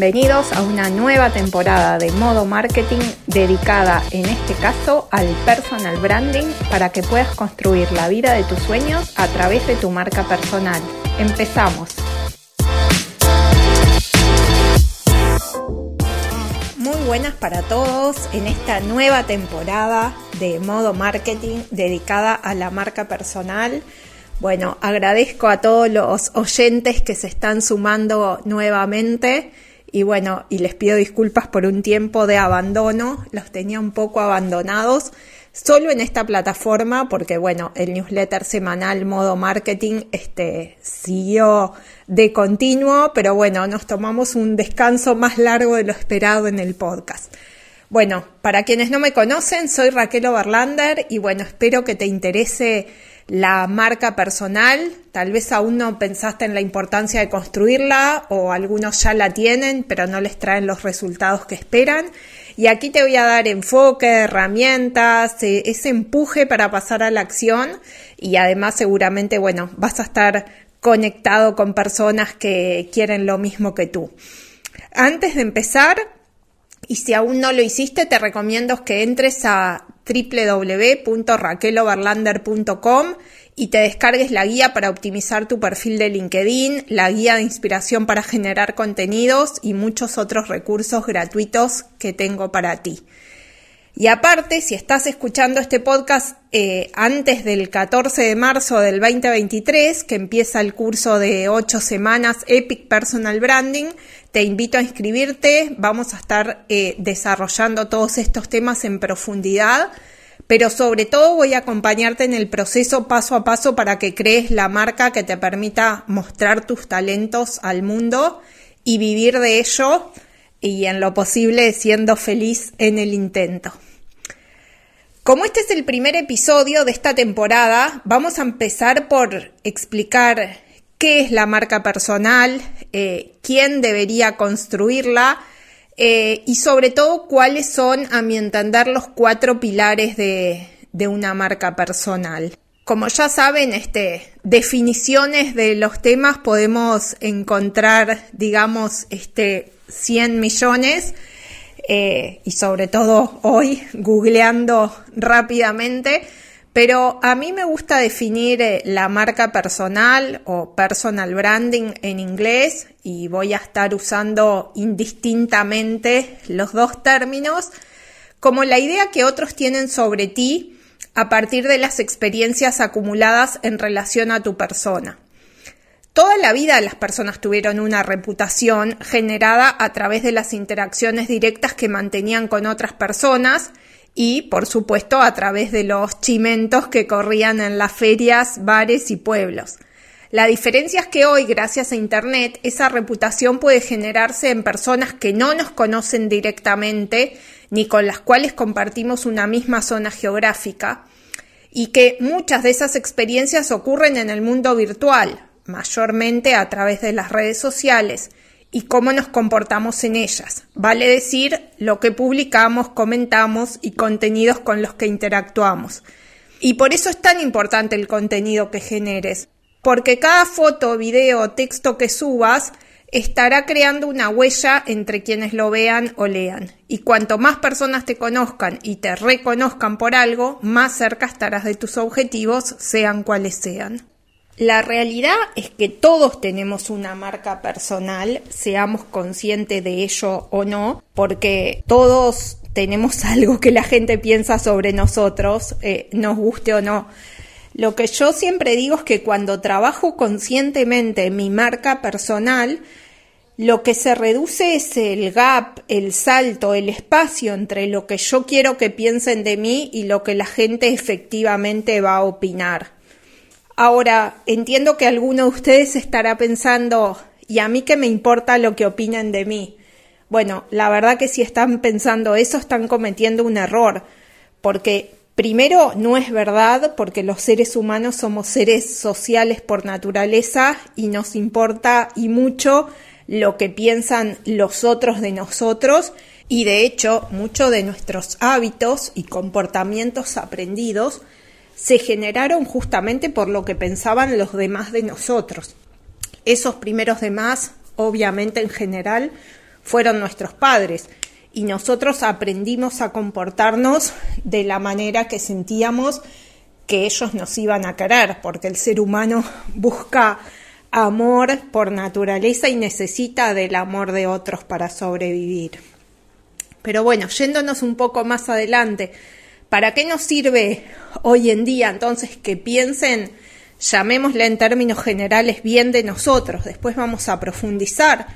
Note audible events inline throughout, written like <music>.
Bienvenidos a una nueva temporada de Modo Marketing dedicada en este caso al personal branding para que puedas construir la vida de tus sueños a través de tu marca personal. Empezamos. Muy buenas para todos en esta nueva temporada de Modo Marketing dedicada a la marca personal. Bueno, agradezco a todos los oyentes que se están sumando nuevamente y bueno, y les pido disculpas por un tiempo de abandono, los tenía un poco abandonados solo en esta plataforma porque bueno, el newsletter semanal modo marketing este siguió de continuo, pero bueno, nos tomamos un descanso más largo de lo esperado en el podcast. Bueno, para quienes no me conocen, soy Raquel Overlander y bueno, espero que te interese la marca personal, tal vez aún no pensaste en la importancia de construirla o algunos ya la tienen pero no les traen los resultados que esperan. Y aquí te voy a dar enfoque, herramientas, eh, ese empuje para pasar a la acción y además seguramente, bueno, vas a estar conectado con personas que quieren lo mismo que tú. Antes de empezar, y si aún no lo hiciste, te recomiendo que entres a www.raqueloverlander.com y te descargues la guía para optimizar tu perfil de LinkedIn, la guía de inspiración para generar contenidos y muchos otros recursos gratuitos que tengo para ti. Y aparte, si estás escuchando este podcast eh, antes del 14 de marzo del 2023, que empieza el curso de 8 semanas Epic Personal Branding, te invito a inscribirte. Vamos a estar eh, desarrollando todos estos temas en profundidad, pero sobre todo voy a acompañarte en el proceso paso a paso para que crees la marca que te permita mostrar tus talentos al mundo y vivir de ello y en lo posible siendo feliz en el intento. Como este es el primer episodio de esta temporada, vamos a empezar por explicar qué es la marca personal, eh, quién debería construirla eh, y sobre todo cuáles son, a mi entender, los cuatro pilares de, una marca personal. Como ya saben, este, definiciones de los temas podemos encontrar, digamos, este, 100 millones eh, y sobre todo hoy googleando rápidamente. Pero a mí me gusta definir eh, la marca personal o personal branding en inglés y voy a estar usando indistintamente los dos términos como la idea que otros tienen sobre ti a partir de las experiencias acumuladas en relación a tu persona. Toda la vida las personas tuvieron una reputación generada a través de las interacciones directas que mantenían con otras personas y, por supuesto, a través de los chimentos que corrían en las ferias, bares y pueblos. La diferencia es que hoy, gracias a Internet, esa reputación puede generarse en personas que no nos conocen directamente ni con las cuales compartimos una misma zona geográfica y que muchas de esas experiencias ocurren en el mundo virtual, mayormente a través de las redes sociales y cómo nos comportamos en ellas, vale decir lo que publicamos, comentamos y contenidos con los que interactuamos. Y por eso es tan importante el contenido que generes, porque cada foto, video texto que subas estará creando una huella entre quienes lo vean o lean. Y cuanto más personas te conozcan y te reconozcan por algo, más cerca estarás de tus objetivos, sean cuales sean. La realidad es que todos tenemos una marca personal, seamos conscientes de ello o no, porque todos tenemos <laughs> algo que la gente piensa sobre nosotros, eh, nos guste o no. Lo que yo siempre digo es que cuando trabajo conscientemente mi marca personal, lo que se reduce es el gap, el salto, el espacio entre lo que yo quiero que piensen de mí y lo que la gente efectivamente va a opinar. Ahora, entiendo que alguno de ustedes estará pensando, ¿y a mí qué me importa lo que opinen de mí? Bueno, la verdad que si están pensando eso están cometiendo un error, porque primero no es verdad, porque los seres humanos somos seres sociales por naturaleza y nos importa y mucho lo que piensan los otros de nosotros y de hecho muchos de nuestros hábitos y comportamientos aprendidos se generaron justamente por lo que pensaban los demás de nosotros. Esos primeros demás, obviamente en general, fueron nuestros padres y nosotros aprendimos a comportarnos de la manera que sentíamos que ellos nos iban a querer, porque el ser humano <laughs> busca amor por naturaleza y necesita del amor de otros para sobrevivir. Pero bueno, yéndonos un poco más adelante, ¿para qué nos sirve hoy en día entonces que piensen, llamémosle en términos generales, bien de nosotros? Después vamos a profundizar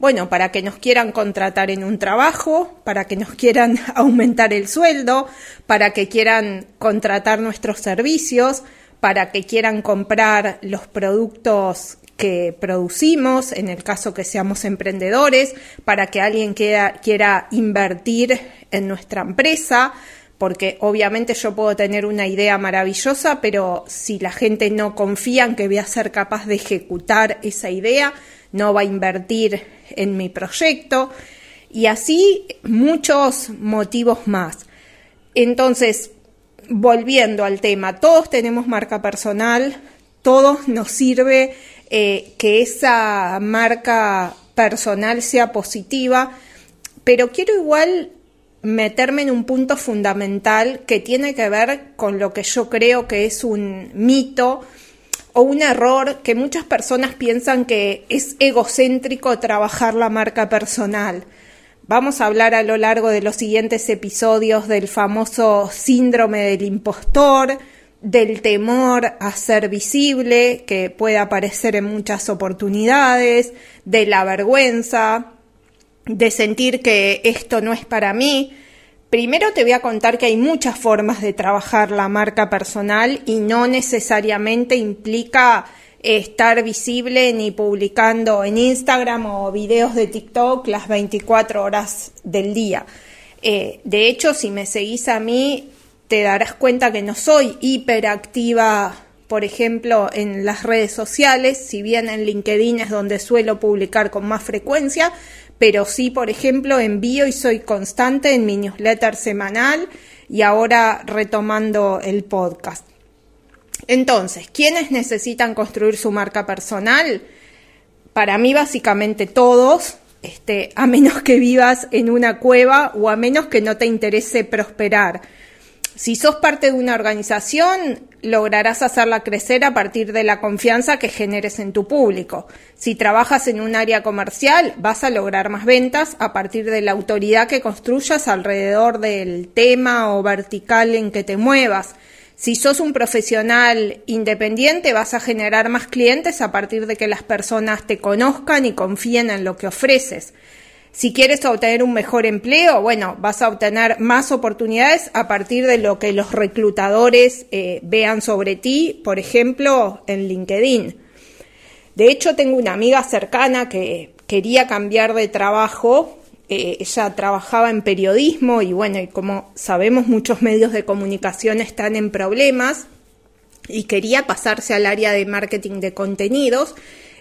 bueno, para que nos quieran contratar en un trabajo, para que nos quieran <laughs> aumentar el sueldo, para que quieran contratar nuestros servicios, para que quieran comprar los productos que producimos, en el caso que seamos emprendedores, para que alguien quiera, quiera invertir en nuestra empresa, porque obviamente yo puedo tener una idea maravillosa, pero si la gente no confía en que voy a ser capaz de ejecutar esa idea, no va a invertir en mi proyecto y así muchos motivos más. Entonces, volviendo al tema, todos tenemos marca personal, todos nos sirve eh, que esa marca personal sea positiva, pero quiero igual meterme en un punto fundamental que tiene que ver con lo que yo creo que es un mito o un error que muchas personas piensan que es egocéntrico trabajar la marca personal. Vamos a hablar a lo largo de los siguientes episodios del famoso síndrome del impostor, del temor a ser visible, que puede aparecer en muchas oportunidades, de la vergüenza, de sentir que esto no es para mí. Primero te voy a contar que hay muchas formas de trabajar la marca personal y no necesariamente implica estar visible ni publicando en Instagram o videos de TikTok las 24 horas del día. Eh, de hecho, si me seguís a mí, te darás cuenta que no soy hiperactiva, por ejemplo, en las redes sociales, si bien en LinkedIn es donde suelo publicar con más frecuencia, pero sí, por ejemplo, envío y soy constante en mi newsletter semanal y ahora retomando el podcast. Entonces, ¿quiénes necesitan construir su marca personal? Para mí, básicamente todos, este, a menos que vivas en una cueva o a menos que no te interese prosperar. Si sos parte de una organización, lograrás hacerla crecer a partir de la confianza que generes en tu público. Si trabajas en un área comercial, vas a lograr más ventas a partir de la autoridad que construyas alrededor del tema o vertical en que te muevas. Si sos un profesional independiente, vas a generar más clientes a partir de que las personas te conozcan y confíen en lo que ofreces. Si quieres obtener un mejor empleo, bueno, vas a obtener más oportunidades a partir de lo que los reclutadores eh, vean sobre ti, por ejemplo, en LinkedIn. De hecho, tengo una amiga cercana que quería cambiar de trabajo. Eh, ella trabajaba en periodismo y bueno, y como sabemos muchos medios de comunicación están en problemas y quería pasarse al área de marketing de contenidos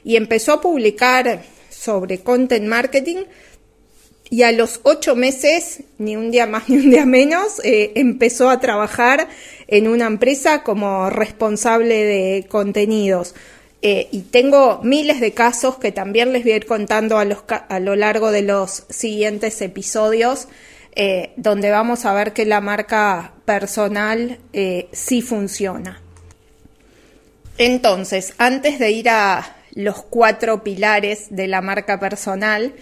y empezó a publicar sobre content marketing y a los ocho meses, ni un día más <laughs> ni un día menos, eh, empezó a trabajar en una empresa como responsable de contenidos. Eh, y tengo miles de casos que también les voy a ir contando a, lo largo de los siguientes episodios, eh, donde vamos a ver que la marca personal sí funciona. Entonces, antes de ir a los cuatro pilares de la marca personal,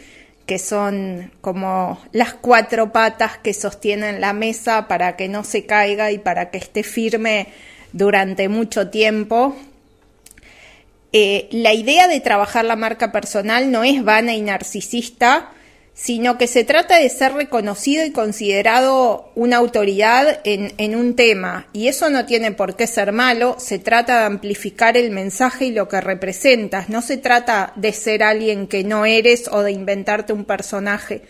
que son como las cuatro patas que sostienen la mesa para que no se caiga y para que esté firme durante mucho tiempo. Eh, la idea de trabajar la marca personal no es vana y narcisista, sino que se trata de ser reconocido y considerado una autoridad en, un tema. Y eso no tiene por qué ser malo, se trata de amplificar el mensaje y lo que representas, no se trata de ser alguien que no eres o de inventarte un personaje.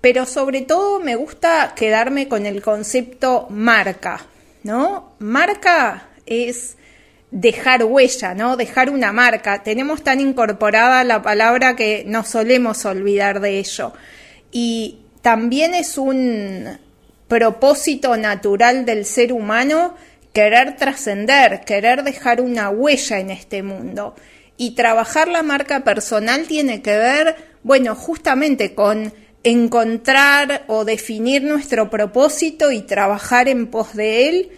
Pero sobre todo me gusta quedarme con el concepto marca, ¿no? Marca es dejar huella, ¿no? Dejar una marca. Tenemos tan incorporada la palabra que no solemos olvidar de ello. Y también es un propósito natural del ser humano querer trascender, querer dejar una huella en este mundo. Y trabajar la marca personal tiene que ver Bueno, justamente con encontrar o definir nuestro propósito y trabajar en pos de él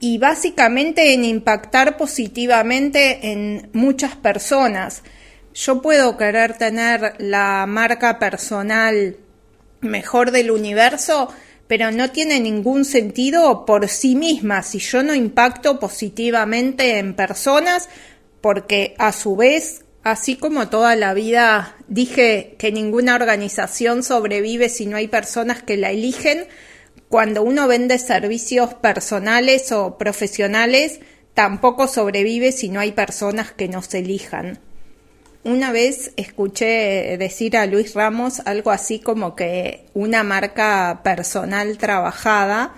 y básicamente en impactar positivamente en muchas personas. Yo puedo querer tener la marca personal mejor del universo, pero no tiene ningún sentido por sí misma si yo no impacto positivamente en personas, porque a su vez Así como toda la vida dije que ninguna organización sobrevive si no hay personas que la eligen, cuando uno vende servicios personales o profesionales, tampoco sobrevive si no hay personas que nos elijan. Una vez escuché decir a Luis Ramos algo así como que una marca personal trabajada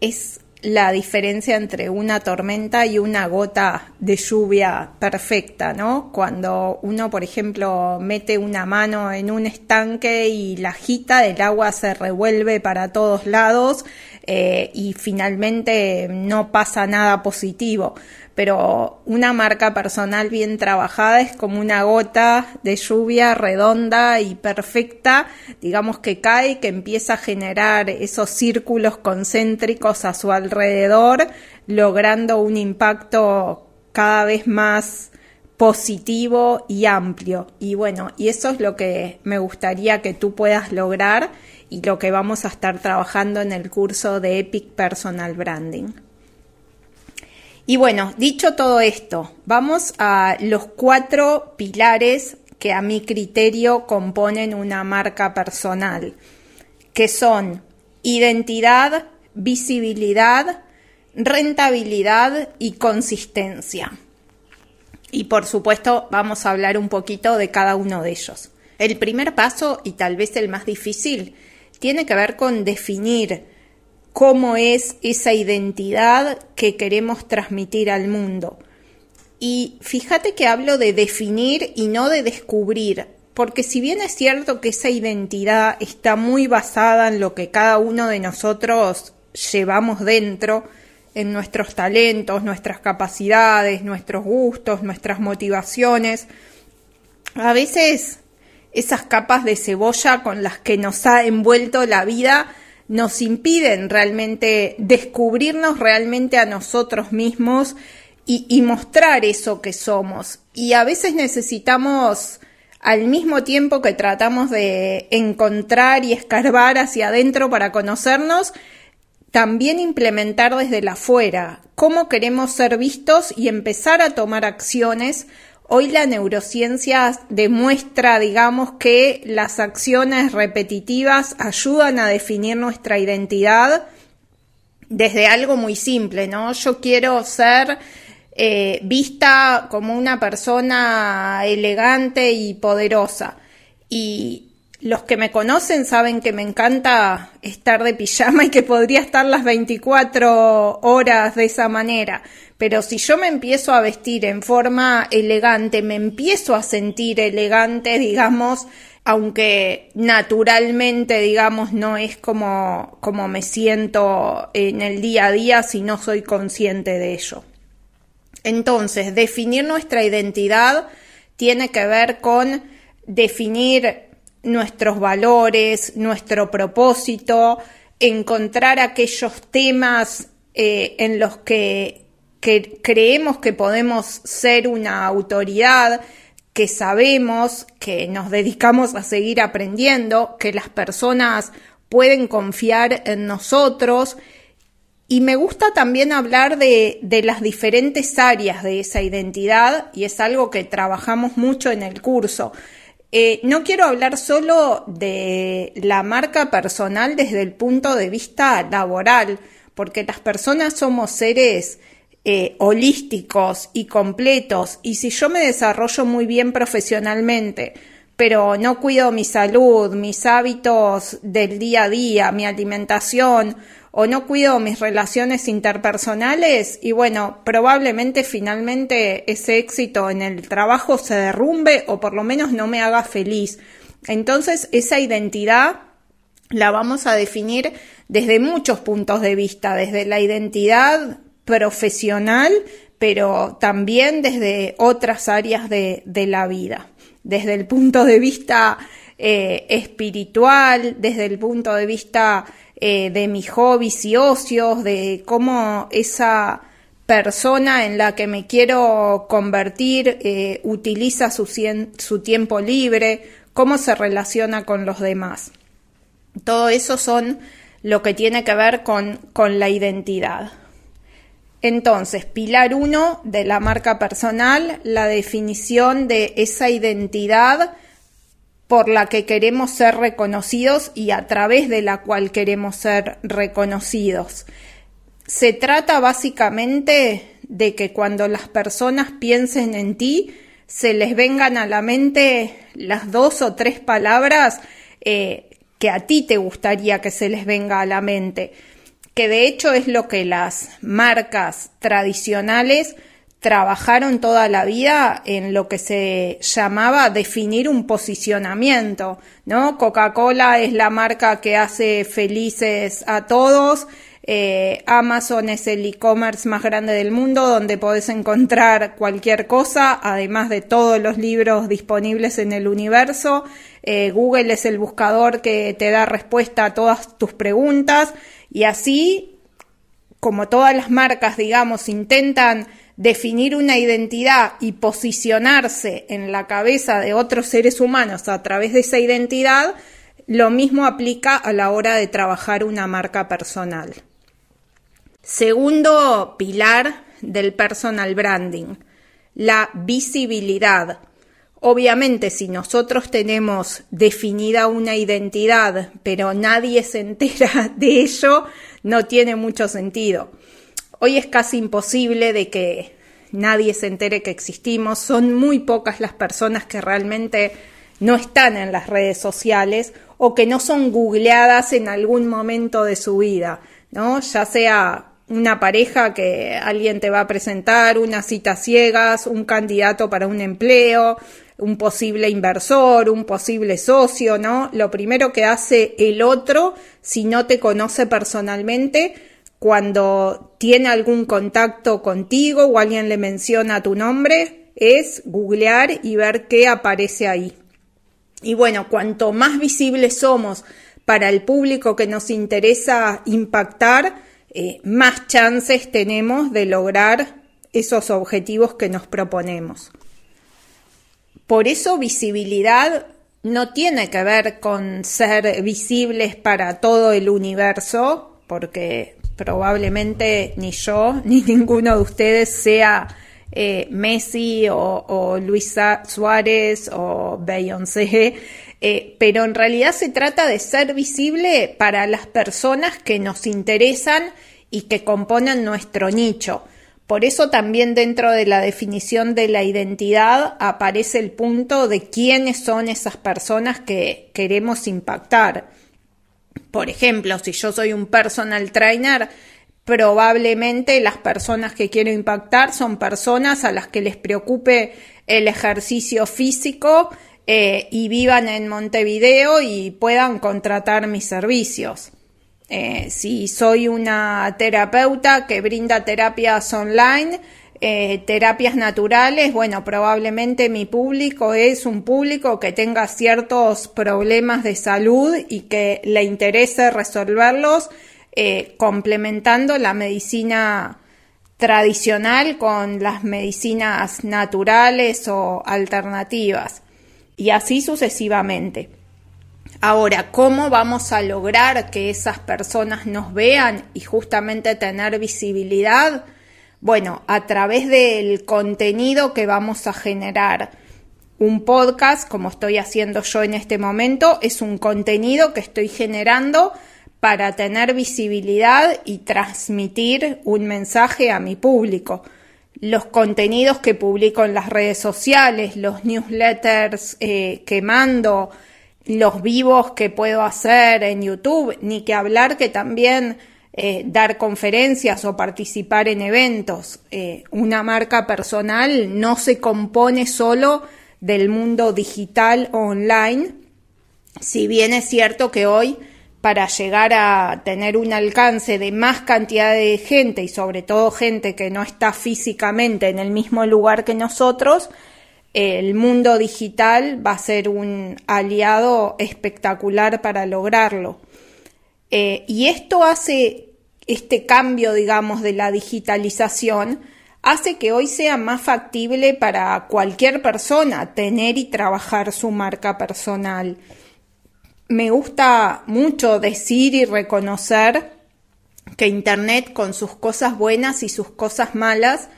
es la diferencia entre una tormenta y una gota de lluvia perfecta, ¿no? Cuando uno, por ejemplo, mete una mano en un estanque y la agita, el agua se revuelve para todos lados eh, y finalmente no pasa nada positivo pero una marca personal bien trabajada es como una gota de lluvia redonda y perfecta, digamos que cae, que empieza a generar esos círculos concéntricos a su alrededor, logrando un impacto cada vez más positivo y amplio. Y bueno, y eso es lo que me gustaría que tú puedas lograr y lo que vamos a estar trabajando en el curso de Epic Personal Branding. Y bueno, dicho todo esto, vamos a los cuatro pilares que a mi criterio componen una marca personal, que son identidad, visibilidad, rentabilidad y consistencia. Y por supuesto vamos a hablar un poquito de cada uno de ellos. El primer paso, y tal vez el más difícil, tiene que ver con definir cómo es esa identidad que queremos transmitir al mundo. Y fíjate que hablo de definir y no de descubrir, porque si bien es cierto que esa identidad está muy basada en lo que cada uno de nosotros llevamos dentro, en nuestros talentos, nuestras capacidades, nuestros gustos, nuestras motivaciones, a veces esas capas de cebolla con las que nos ha envuelto la vida nos impiden realmente descubrirnos realmente a nosotros mismos y, mostrar eso que somos. Y a veces necesitamos, al mismo tiempo que tratamos de encontrar y escarbar hacia adentro para conocernos, también implementar desde la afuera cómo queremos ser vistos y empezar a tomar acciones Hoy la neurociencia demuestra, digamos, que las acciones repetitivas ayudan a definir nuestra identidad desde algo muy simple, ¿no? Yo quiero ser eh, vista como una persona elegante y poderosa. Y los que me conocen saben que me encanta estar de pijama y que podría estar las 24 horas de esa manera. Pero si yo me empiezo a vestir en forma elegante, me empiezo a sentir elegante, digamos, aunque naturalmente, digamos, no es como, como me siento en el día a día si no soy consciente de ello. Entonces, definir nuestra identidad tiene que ver con definir nuestros valores, nuestro propósito, encontrar aquellos temas eh, en los que creemos que podemos ser una autoridad, que sabemos, que nos dedicamos a seguir aprendiendo, que las personas pueden confiar en nosotros. Y me gusta también hablar de, las diferentes áreas de esa identidad y es algo que trabajamos mucho en el curso. Eh, no quiero hablar solo de la marca personal desde el punto de vista laboral, porque las personas somos seres eh, holísticos y completos, y si yo me desarrollo muy bien profesionalmente, pero no cuido mi salud, mis hábitos del día a día, mi alimentación, o no cuido mis relaciones interpersonales, y bueno, probablemente finalmente ese éxito en el trabajo se derrumbe o por lo menos no me haga feliz. Entonces, esa identidad la vamos a definir desde muchos puntos de vista, desde la identidad profesional, pero también desde otras áreas de, la vida. Desde el punto de vista eh, espiritual, desde el punto de vista eh, de mis hobbies y ocios, de cómo esa persona en la que me quiero convertir eh, utiliza su, su tiempo libre, cómo se relaciona con los demás. Todo eso son lo que tiene que ver con, con la identidad. Entonces, pilar 1 de la marca personal, la definición de esa identidad por la que queremos ser reconocidos y a través de la cual queremos ser reconocidos. Se trata básicamente de que cuando las personas piensen en ti, se les vengan a la mente las dos o tres palabras eh, que a ti te gustaría que se les venga a la mente, que de hecho es lo que las marcas tradicionales trabajaron toda la vida en lo que se llamaba definir un posicionamiento, ¿no? Coca-Cola es la marca que hace felices a todos, eh, Amazon es el e-commerce más grande del mundo donde podés encontrar cualquier cosa, además de todos los libros disponibles en el universo. Eh, Google es el buscador que te da respuesta a todas tus preguntas y así, como todas las marcas, digamos, intentan definir una identidad y posicionarse en la cabeza de otros seres humanos a través de esa identidad, lo mismo aplica a la hora de trabajar una marca personal. Segundo pilar del personal branding, la visibilidad. Obviamente, si nosotros tenemos definida una identidad, pero nadie se entera <laughs> de ello, no tiene mucho sentido. Hoy es casi imposible de que nadie se entere que existimos. Son muy pocas las personas que realmente no están en las redes sociales o que no son googleadas en algún momento de su vida, ¿no? Ya sea una pareja que alguien te va a presentar, unas citas ciegas, un candidato para un empleo, un posible inversor, un posible socio, ¿no? Lo primero que hace el otro, si no te conoce personalmente, cuando tiene algún contacto contigo o alguien le menciona tu nombre, es googlear y ver qué aparece ahí. Y bueno, cuanto más visibles somos para el público que nos interesa impactar, eh, más chances tenemos de lograr esos objetivos que nos proponemos. Por eso visibilidad no tiene que ver con ser visibles para todo el universo, porque probablemente ni yo <laughs> ni ninguno de ustedes sea eh, Messi o, Luis Suárez o Beyoncé, <laughs> eh, pero en realidad se trata de ser visible para las personas que nos interesan y que componen nuestro nicho. Por eso también dentro de la definición de la identidad aparece el punto de quiénes son esas personas que queremos impactar. Por ejemplo, si yo soy un personal trainer, probablemente las personas que quiero impactar son personas a las que les preocupe el ejercicio físico eh, y vivan en Montevideo y puedan contratar mis servicios. Eh, si soy una terapeuta que brinda terapias online, eh, terapias naturales, bueno, probablemente mi público es un público que tenga ciertos problemas de salud y que le interese resolverlos eh, complementando la medicina tradicional con las medicinas naturales o alternativas y así sucesivamente. Ahora, ¿cómo vamos a lograr que esas personas nos vean y justamente tener visibilidad? Bueno, a través del contenido que vamos a generar. Un podcast, como estoy haciendo yo en este momento, es un contenido que estoy generando para tener visibilidad y transmitir un mensaje a mi público. Los contenidos que publico en las redes sociales, los newsletters eh, que mando, los vivos que puedo hacer en YouTube, ni que hablar que también eh, dar conferencias o participar en eventos. Eh, una marca personal no se compone solo del mundo digital o online, si bien es cierto que hoy para llegar a tener un alcance de más cantidad de gente y sobre todo gente que no está físicamente en el mismo lugar que nosotros, el mundo digital va a ser un aliado espectacular para lograrlo. Eh, y esto hace, este cambio, digamos, de la digitalización, hace que hoy sea más factible para cualquier persona tener y trabajar su marca personal. Me gusta mucho decir y reconocer que Internet con sus cosas buenas y sus cosas malas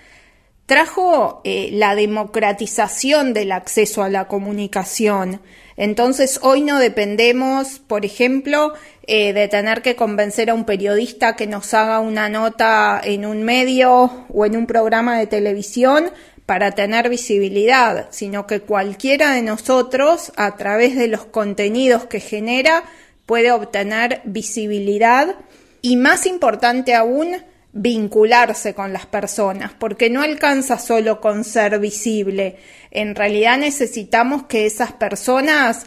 trajo eh, la democratización del acceso a la comunicación. Entonces hoy no dependemos, por ejemplo, eh, de tener que convencer a un periodista que nos haga una nota en un medio o en un programa de televisión para tener visibilidad, sino que cualquiera de nosotros, a través de los contenidos que genera, puede obtener visibilidad y más importante aún, vincularse con las personas, porque no alcanza solo con ser visible. En realidad necesitamos que esas personas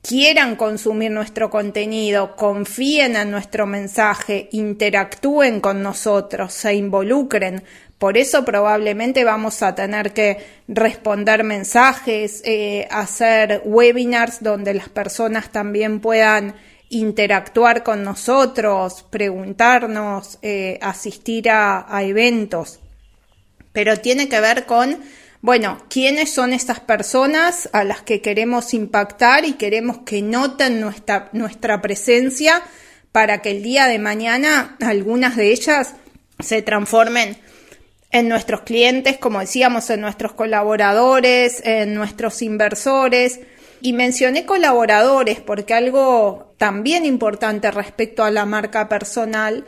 quieran consumir nuestro contenido, confíen en nuestro mensaje, interactúen con nosotros, se involucren. Por eso probablemente vamos a tener que responder mensajes, eh, hacer webinars donde las personas también puedan interactuar con nosotros, preguntarnos, eh, asistir a, eventos. Pero tiene que ver con, bueno, quiénes son estas personas a las que queremos impactar y queremos que noten nuestra, nuestra presencia para que el día de mañana algunas de ellas se transformen en nuestros clientes, como decíamos, en nuestros colaboradores, en nuestros inversores, y mencioné colaboradores porque algo también importante respecto a la marca personal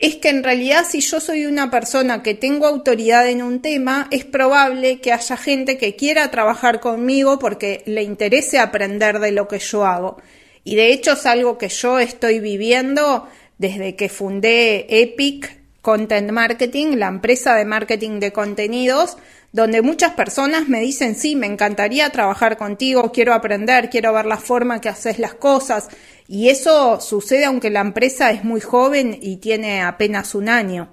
es que en realidad si yo soy una persona que tengo autoridad en un tema, es probable que haya gente que quiera trabajar conmigo porque le interese aprender de lo que yo hago. Y de hecho es algo que yo estoy viviendo desde que fundé Epic Content Marketing, la empresa de marketing de contenidos, donde muchas personas me dicen, sí, me encantaría trabajar contigo, quiero aprender, quiero ver la forma que haces las cosas. Y eso sucede aunque la empresa es muy joven y tiene apenas un año.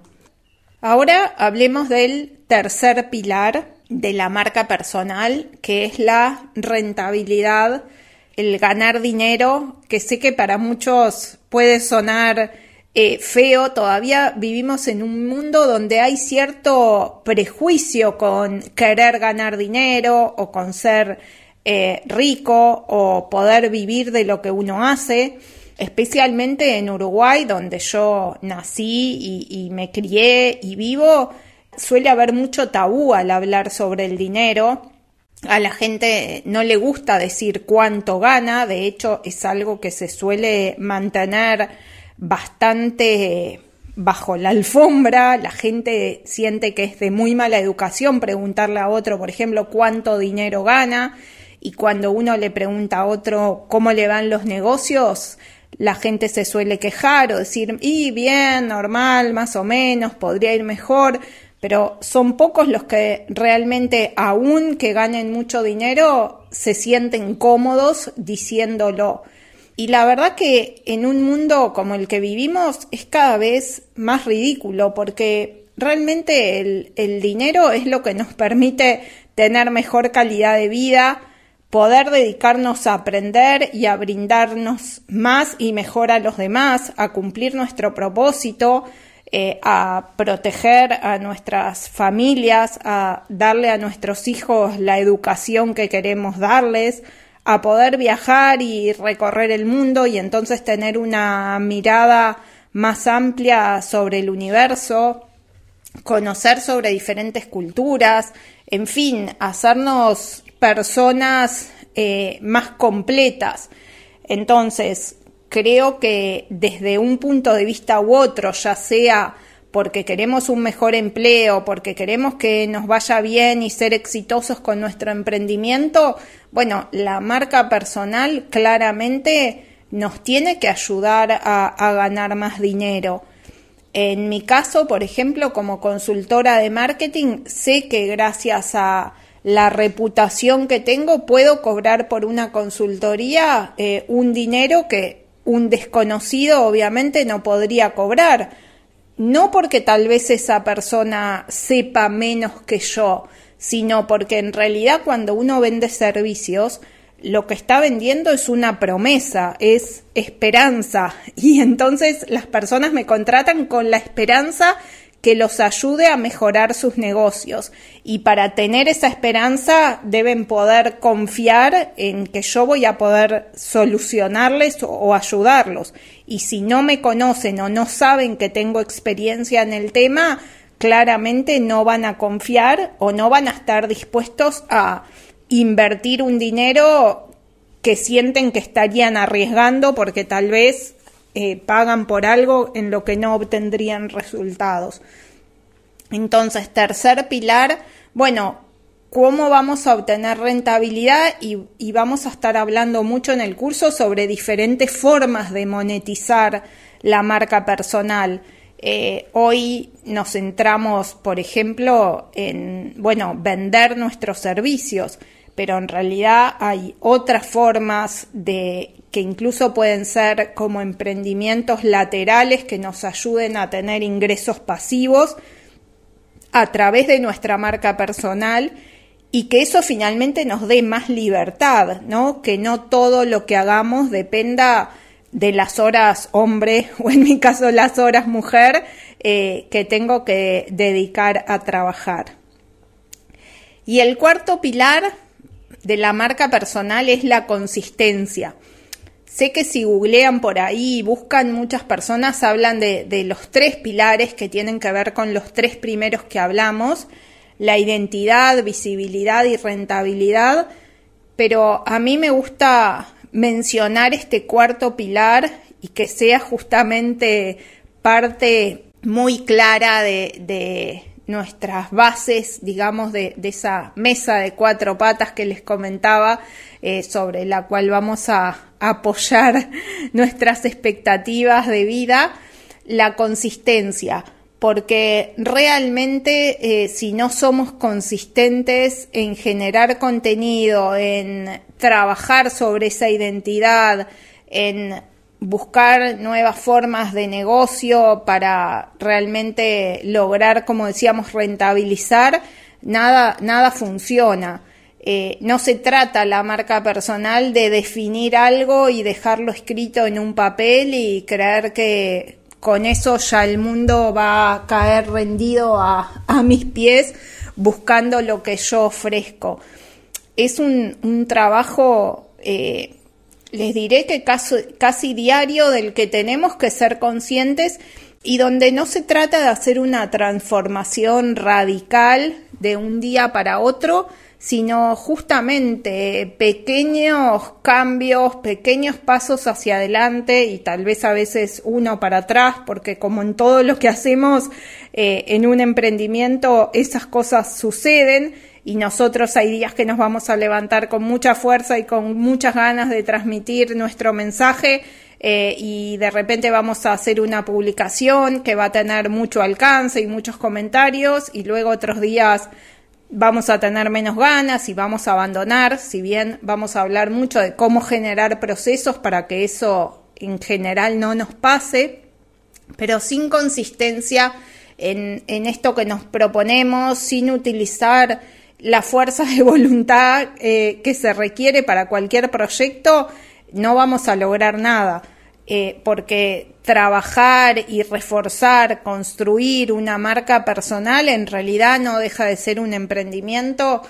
Ahora hablemos del tercer pilar de la marca personal, que es la rentabilidad, el ganar dinero, que sé que para muchos puede sonar eh, feo, todavía vivimos en un mundo donde hay cierto prejuicio con querer ganar dinero o con ser eh, rico o poder vivir de lo que uno hace, especialmente en Uruguay, donde yo nací y me crié y vivo, suele haber mucho tabú al hablar sobre el dinero. A la gente no le gusta decir cuánto gana, de hecho es algo que se suele mantener bastante bajo la alfombra, la gente siente que es de muy mala educación preguntarle a otro, por ejemplo, cuánto dinero gana, y cuando uno le pregunta a otro cómo le van los negocios, la gente se suele quejar o decir, y bien, normal, más o menos, podría ir mejor, pero son pocos los que realmente, aun que ganen mucho dinero, se sienten cómodos diciéndolo. Y la verdad que en un mundo como el que vivimos es cada vez más ridículo porque realmente el, dinero es lo que nos permite tener mejor calidad de vida, poder dedicarnos a aprender y a brindarnos más y mejor a los demás, a cumplir nuestro propósito, eh, a proteger a nuestras familias, a darle a nuestros hijos la educación que queremos darles, a poder viajar y recorrer el mundo y entonces tener una mirada más amplia sobre el universo, conocer sobre diferentes culturas, en fin, hacernos personas eh, más completas. Entonces, creo que desde un punto de vista u otro, ya sea porque queremos un mejor empleo, porque queremos que nos vaya bien y ser exitosos con nuestro emprendimiento, bueno, la marca personal claramente nos tiene que ayudar a, ganar más dinero. En mi caso, por ejemplo, como consultora de marketing, sé que gracias a la reputación que tengo puedo cobrar por una consultoría eh, un dinero que un desconocido obviamente no podría cobrar no porque tal vez esa persona sepa menos que yo, sino porque en realidad cuando uno vende servicios, lo que está vendiendo es una promesa, es esperanza. <laughs> Y entonces las personas me contratan con la esperanza que los ayude a mejorar sus negocios. Y para tener esa esperanza deben poder confiar en que yo voy a poder solucionarles o, ayudarlos. Y si no me conocen o no saben que tengo experiencia en el tema, claramente no van a confiar o no van a estar dispuestos a invertir un dinero que sienten que estarían arriesgando porque tal vez eh, pagan por algo en lo que no obtendrían resultados. Entonces, tercer pilar, bueno, cómo vamos a obtener rentabilidad y, vamos a estar hablando mucho en el curso sobre diferentes formas de monetizar la marca personal. Eh, hoy nos centramos, por ejemplo, en, bueno, vender nuestros servicios, pero en realidad hay otras formas de que incluso pueden ser como emprendimientos laterales que nos ayuden a tener ingresos pasivos a través de nuestra marca personal y que eso finalmente nos dé más libertad, ¿no? Que no todo lo que hagamos dependa de las horas hombre <laughs> o en mi caso las horas mujer eh, que tengo que dedicar a trabajar. Y el cuarto pilar de la marca personal es la consistencia. Sé que si googlean por ahí y buscan muchas personas, hablan de, de, los tres pilares que tienen que ver con los tres primeros que hablamos, la identidad, visibilidad y rentabilidad, pero a mí me gusta mencionar este cuarto pilar y que sea justamente parte muy clara de, nuestras bases, digamos, de, esa mesa de cuatro patas que les comentaba, eh, sobre la cual vamos a apoyar <laughs> nuestras expectativas de vida, la consistencia. Porque realmente eh, si no somos consistentes en generar contenido, en trabajar sobre esa identidad, en buscar nuevas formas de negocio para realmente lograr, como decíamos, rentabilizar, nada, nada funciona. Eh, no se trata la marca personal de definir algo y dejarlo escrito en un papel y creer que con eso ya el mundo va a caer rendido a, mis pies buscando lo que yo ofrezco. Es un, trabajo, eh, les diré que casi, casi diario del que tenemos que ser conscientes y donde no se trata de hacer una transformación radical de un día para otro, sino justamente pequeños cambios, pequeños pasos hacia adelante y tal vez a veces uno para atrás, porque como en todo lo que hacemos eh, en un emprendimiento, esas cosas suceden y nosotros hay días que nos vamos a levantar con mucha fuerza y con muchas ganas de transmitir nuestro mensaje. Eh, y de repente vamos a hacer una publicación que va a tener mucho alcance y muchos comentarios y luego otros días vamos a tener menos ganas y vamos a abandonar, si bien vamos a hablar mucho de cómo generar procesos para que eso en general no nos pase, pero sin consistencia en, esto que nos proponemos, sin utilizar la fuerza de <laughs> voluntad eh, que se requiere para cualquier proyecto, no vamos a lograr nada. Eh, porque trabajar y reforzar, construir una marca personal en realidad no deja de ser un emprendimiento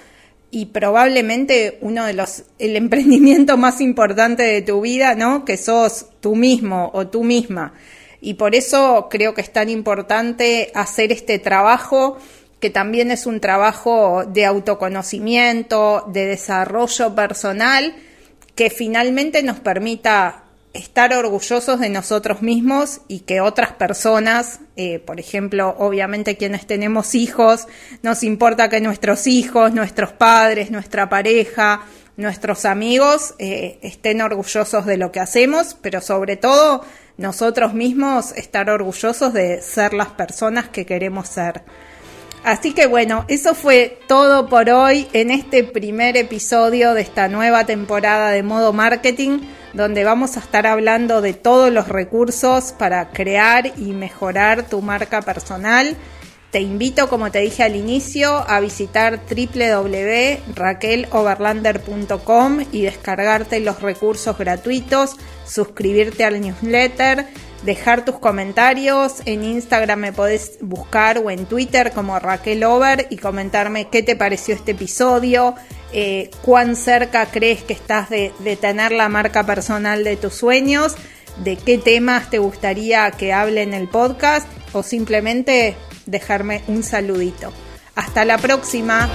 y probablemente uno de los, el <laughs> emprendimiento más importante de tu vida, ¿no? Que sos tú mismo o tú misma. Y por eso creo que es tan importante hacer este trabajo, que también es un trabajo de autoconocimiento, de desarrollo personal, que finalmente nos permita estar orgullosos de nosotros mismos y que otras personas, eh, por ejemplo, obviamente quienes tenemos hijos, nos importa que nuestros hijos, nuestros padres, nuestra pareja, nuestros amigos eh, estén orgullosos de lo que hacemos, pero sobre todo nosotros mismos estar orgullosos de ser las personas que queremos ser. Así que bueno, eso fue todo por hoy en este primer episodio de esta nueva temporada de modo marketing donde vamos a estar hablando de todos los recursos para crear y mejorar tu marca personal. Te invito, como te dije al inicio, a visitar www.raqueloverlander.com y descargarte los recursos gratuitos, suscribirte al newsletter, dejar tus comentarios. En Instagram me podés buscar o en Twitter como Raquel Over y comentarme qué te pareció este episodio, eh, cuán cerca crees que estás de, de tener la marca personal de tus sueños, de qué temas te gustaría que hable en el podcast o simplemente dejarme un saludito. Hasta la próxima.